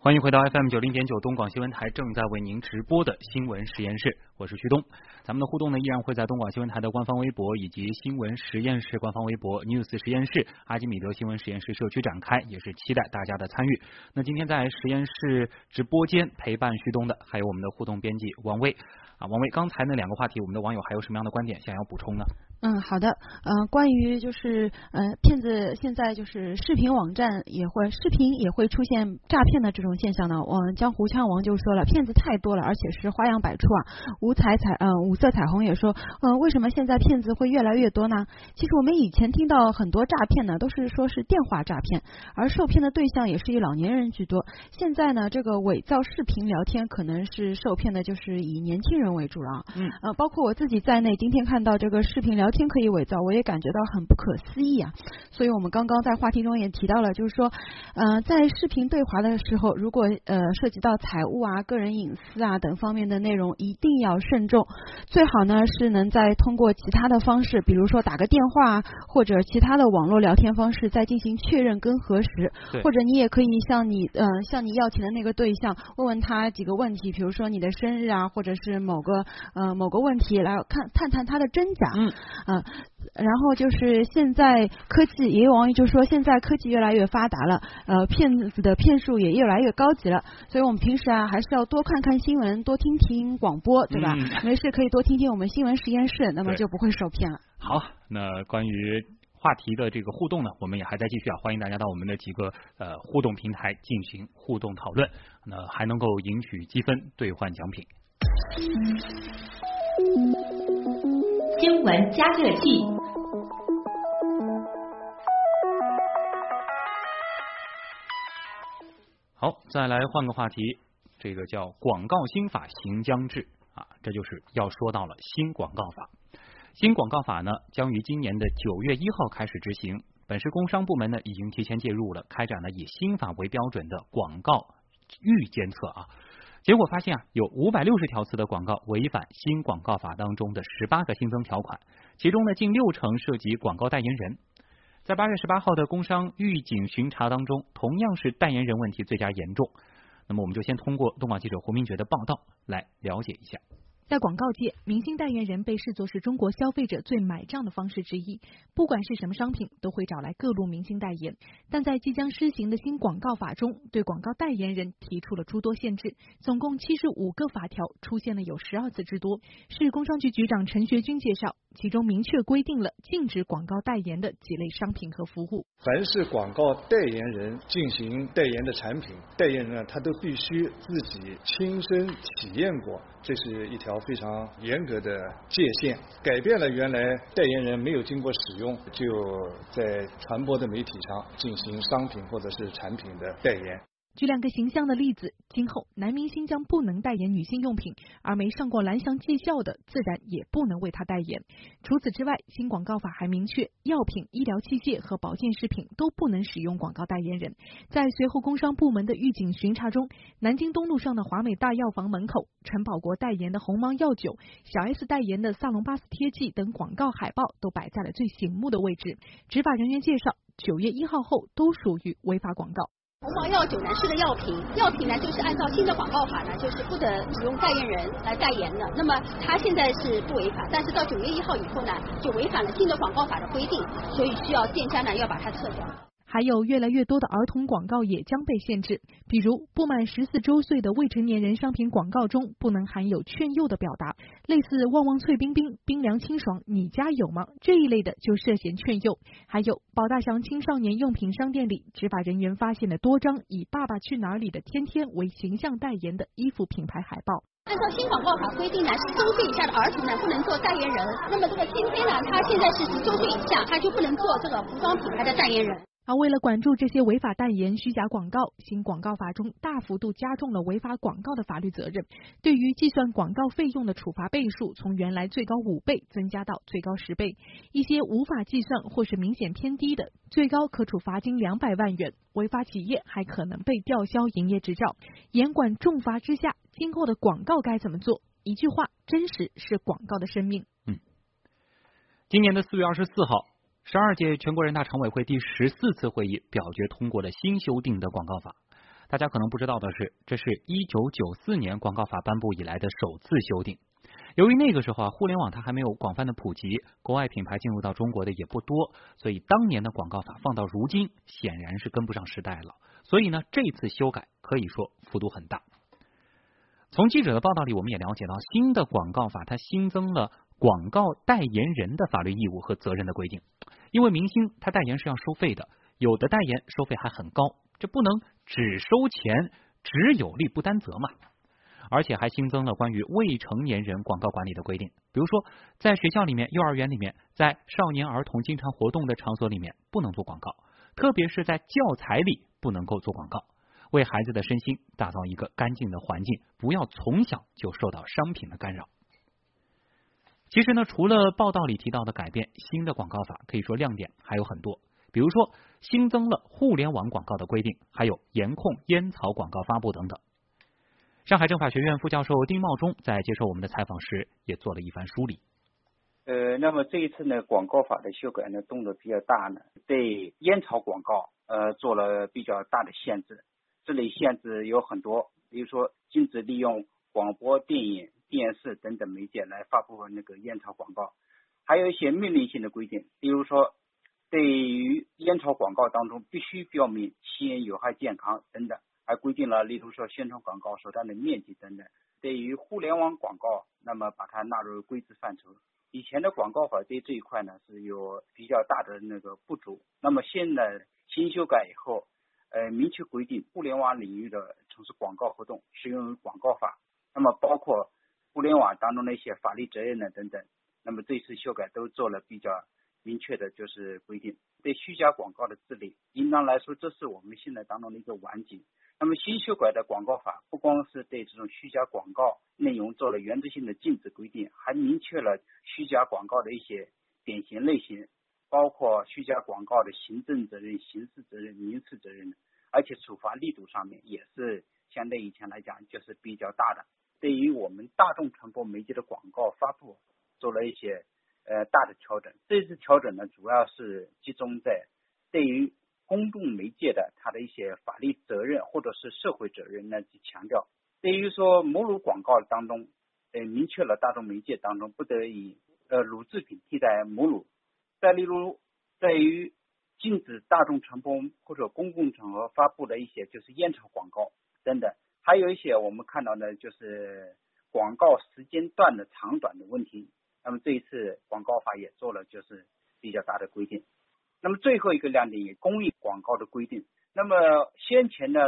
欢迎回到 FM 九零点九东广新闻台正在为您直播的新闻实验室，我是旭东。咱们的互动呢，依然会在东广新闻台的官方微博以及新闻实验室官方微博 News 实验室阿基米德新闻实验室社区展开，也是期待大家的参与。那今天在实验室直播间陪伴旭东的，还有我们的互动编辑王威啊，王威，刚才那两个话题，我们的网友还有什么样的观点想要补充呢？嗯，好的，嗯，关于就是呃，骗子现在就是视频网站也会视频也会出现诈骗的这种现象呢。我们江湖枪王就说了，骗子太多了，而且是花样百出啊。五彩彩，嗯，五色彩虹也说，呃，为什么现在骗子会越来越多呢？其实我们以前听到很多诈骗呢，都是说是电话诈骗，而受骗的对象也是以老年人居多。现在呢，这个伪造视频聊天可能是受骗的，就是以年轻人为主了。嗯，呃，包括我自己在内，今天看到这个视频聊。聊天可以伪造，我也感觉到很不可思议啊！所以我们刚刚在话题中也提到了，就是说，呃，在视频对话的时候，如果呃涉及到财务啊、个人隐私啊等方面的内容，一定要慎重。最好呢是能再通过其他的方式，比如说打个电话或者其他的网络聊天方式，再进行确认跟核实。或者你也可以向你呃向你要钱的那个对象问问他几个问题，比如说你的生日啊，或者是某个呃某个问题，来看探探他的真假。嗯。嗯，然后就是现在科技，也有网友就说现在科技越来越发达了，呃，骗子的骗术也越来越高级了，所以我们平时啊还是要多看看新闻，多听听广播，对吧？没事可以多听听我们新闻实验室，那么就不会受骗了。好，那关于话题的这个互动呢，我们也还在继续啊，欢迎大家到我们的几个呃互动平台进行互动讨论，那还能够赢取积分兑换奖品。新闻加热器。好，再来换个话题，这个叫广告新法行将至啊，这就是要说到了新广告法。新广告法呢，将于今年的九月一号开始执行。本市工商部门呢，已经提前介入了，开展了以新法为标准的广告预监测啊。结果发现啊，有五百六十条次的广告违反新广告法当中的十八个新增条款，其中呢近六成涉及广告代言人。在八月十八号的工商预警巡查当中，同样是代言人问题最加严重。那么我们就先通过东广记者胡明觉的报道来了解一下。在广告界，明星代言人被视作是中国消费者最买账的方式之一。不管是什么商品，都会找来各路明星代言。但在即将施行的新广告法中，对广告代言人提出了诸多限制，总共七十五个法条，出现了有十二次之多。市工商局局长陈学军介绍，其中明确规定了禁止广告代言的几类商品和服务。凡是广告代言人进行代言的产品，代言人呢，他都必须自己亲身体验过。这是一条非常严格的界限，改变了原来代言人没有经过使用就在传播的媒体上进行商品或者是产品的代言。举两个形象的例子，今后男明星将不能代言女性用品，而没上过蓝翔技校的自然也不能为他代言。除此之外，新广告法还明确，药品、医疗器械和保健食品都不能使用广告代言人。在随后工商部门的预警巡查中，南京东路上的华美大药房门口，陈宝国代言的鸿茅药酒、小 S 代言的萨隆巴斯贴剂等广告海报都摆在了最醒目的位置。执法人员介绍，九月一号后都属于违法广告。鸿茅药酒呢是个药品，药品呢就是按照新的广告法呢，就是不得使用代言人来代言的。那么它现在是不违法，但是到九月一号以后呢，就违反了新的广告法的规定，所以需要店家呢要把它撤掉。还有越来越多的儿童广告也将被限制，比如不满十四周岁的未成年人商品广告中不能含有劝诱的表达，类似旺旺脆冰冰、冰凉清爽，你家有吗这一类的就涉嫌劝诱。还有宝大祥青少年用品商店里，执法人员发现了多张以《爸爸去哪》里的天天为形象代言的衣服品牌海报。按照新广告法规定呢，十周岁以下的儿童呢不能做代言人。那么这个天天呢，他现在是十周岁以下，他就不能做这个服装品牌的代言人。而为了管住这些违法代言、虚假广告，新广告法中大幅度加重了违法广告的法律责任。对于计算广告费用的处罚倍数，从原来最高五倍增加到最高十倍。一些无法计算或是明显偏低的，最高可处罚金两百万元。违法企业还可能被吊销营业执照。严管重罚之下，今后的广告该怎么做？一句话，真实是广告的生命。嗯，今年的四月二十四号。十二届全国人大常委会第十四次会议表决通过了新修订的广告法。大家可能不知道的是，这是一九九四年广告法颁布以来的首次修订。由于那个时候啊，互联网它还没有广泛的普及，国外品牌进入到中国的也不多，所以当年的广告法放到如今显然是跟不上时代了。所以呢，这次修改可以说幅度很大。从记者的报道里，我们也了解到，新的广告法它新增了广告代言人的法律义务和责任的规定。因为明星他代言是要收费的，有的代言收费还很高，这不能只收钱，只有利不担责嘛。而且还新增了关于未成年人广告管理的规定，比如说在学校里面、幼儿园里面，在少年儿童经常活动的场所里面不能做广告，特别是在教材里不能够做广告，为孩子的身心打造一个干净的环境，不要从小就受到商品的干扰。其实呢，除了报道里提到的改变，新的广告法可以说亮点还有很多。比如说，新增了互联网广告的规定，还有严控烟草广告发布等等。上海政法学院副教授丁茂忠在接受我们的采访时，也做了一番梳理。呃，那么这一次呢，广告法的修改呢，动作比较大呢，对烟草广告呃做了比较大的限制。这类限制有很多，比如说禁止利用广播电影。电视等等媒介来发布那个烟草广告，还有一些命令性的规定，比如说对于烟草广告当中必须标明吸烟有害健康等等，还规定了例如说宣传广告所占的面积等等。对于互联网广告，那么把它纳入规制范畴。以前的广告法对这一块呢是有比较大的那个不足，那么现在新修改以后，呃，明确规定互联网领域的从事广告活动适用于广告法，那么包括。互联网当中的一些法律责任呢等等，那么这次修改都做了比较明确的，就是规定对虚假广告的治理，应当来说这是我们现在当中的一个晚景。那么新修改的广告法不光是对这种虚假广告内容做了原则性的禁止规定，还明确了虚假广告的一些典型类型，包括虚假广告的行政责任、刑事责任、民事责任，而且处罚力度上面也是相对以前来讲就是比较大的。对于我们大众传播媒介的广告发布做了一些呃大的调整。这次调整呢，主要是集中在对于公众媒介的它的一些法律责任或者是社会责任呢去强调。对于说母乳广告当中，呃明确了大众媒介当中不得以呃乳制品替代母乳。再例如，在于禁止大众传播或者公共场合发布的一些就是烟草广告等等。还有一些我们看到呢，就是广告时间段的长短的问题。那么这一次广告法也做了就是比较大的规定。那么最后一个亮点也公益广告的规定。那么先前呢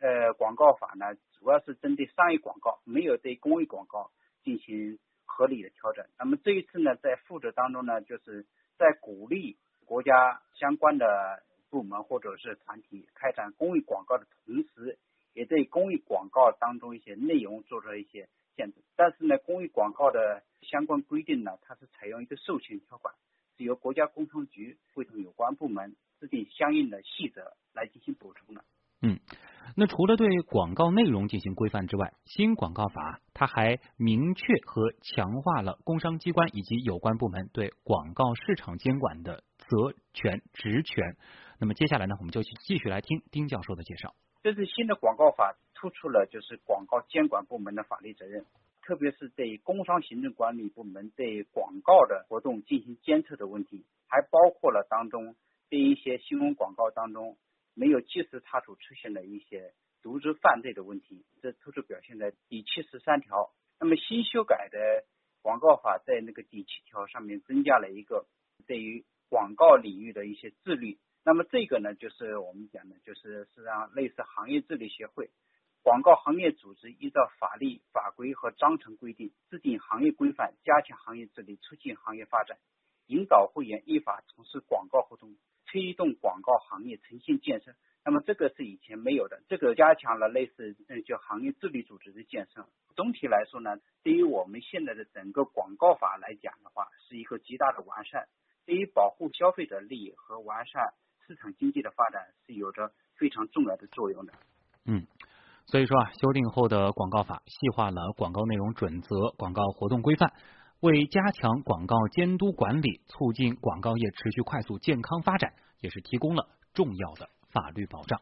呃广告法呢，主要是针对商业广告，没有对公益广告进行合理的调整。那么这一次呢，在附则当中呢，就是在鼓励国家相关的部门或者是团体开展公益广告的同时。也对公益广告当中一些内容做出了一些限制，但是呢，公益广告的相关规定呢，它是采用一个授权条款，是由国家工商局会同有关部门制定相应的细则来进行补充的。嗯，那除了对广告内容进行规范之外，新广告法它还明确和强化了工商机关以及有关部门对广告市场监管的责权职权。那么接下来呢，我们就继续来听丁教授的介绍。这次新的广告法突出了就是广告监管部门的法律责任，特别是对工商行政管理部门对广告的活动进行监测的问题，还包括了当中对一些新闻广告当中没有及时查处出现的一些渎职犯罪的问题，这突出表现在第七十三条。那么新修改的广告法在那个第七条上面增加了一个对于广告领域的一些自律。那么这个呢，就是我们讲的，就是实际上类似行业治理协会、广告行业组织，依照法律法规和章程规定，制定行业规范，加强行业治理，促进行业发展，引导会员依法从事广告活动，推动广告行业诚信建设。那么这个是以前没有的，这个加强了类似嗯叫行业治理组织的建设。总体来说呢，对于我们现在的整个广告法来讲的话，是一个极大的完善，对于保护消费者利益和完善市场经济的发展是有着非常重要的作用的。嗯，所以说啊，修订后的广告法细化了广告内容准则、广告活动规范，为加强广告监督管理、促进广告业持续快速健康发展，也是提供了重要的。法律保障。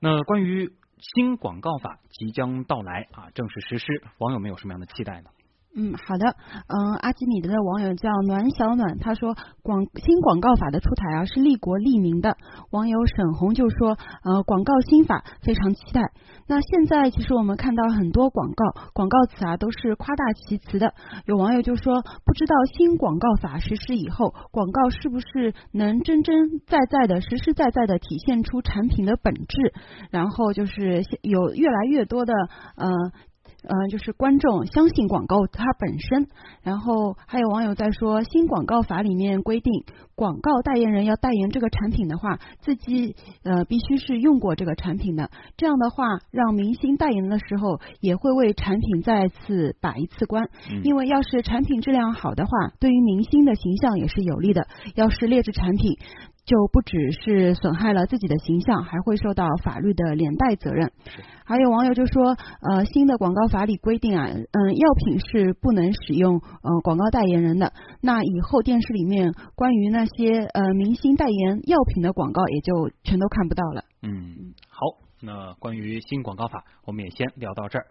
那关于新广告法即将到来啊，正式实施，网友们有什么样的期待呢？嗯，好的，嗯，阿基米德的网友叫暖小暖，他说广新广告法的出台啊是利国利民的。网友沈红就说，呃，广告新法非常期待。那现在其实我们看到很多广告广告词啊都是夸大其词的。有网友就说，不知道新广告法实施以后，广告是不是能真真在在的、实实在在的体现出产品的本质？然后就是有越来越多的呃。嗯，就是观众相信广告它本身，然后还有网友在说，新广告法里面规定，广告代言人要代言这个产品的话，自己呃必须是用过这个产品的，这样的话，让明星代言的时候也会为产品再次把一次关，因为要是产品质量好的话，对于明星的形象也是有利的，要是劣质产品。就不只是损害了自己的形象，还会受到法律的连带责任。还有网友就说，呃，新的广告法里规定啊，嗯，药品是不能使用呃广告代言人的。那以后电视里面关于那些呃明星代言药品的广告也就全都看不到了。嗯，好，那关于新广告法，我们也先聊到这儿。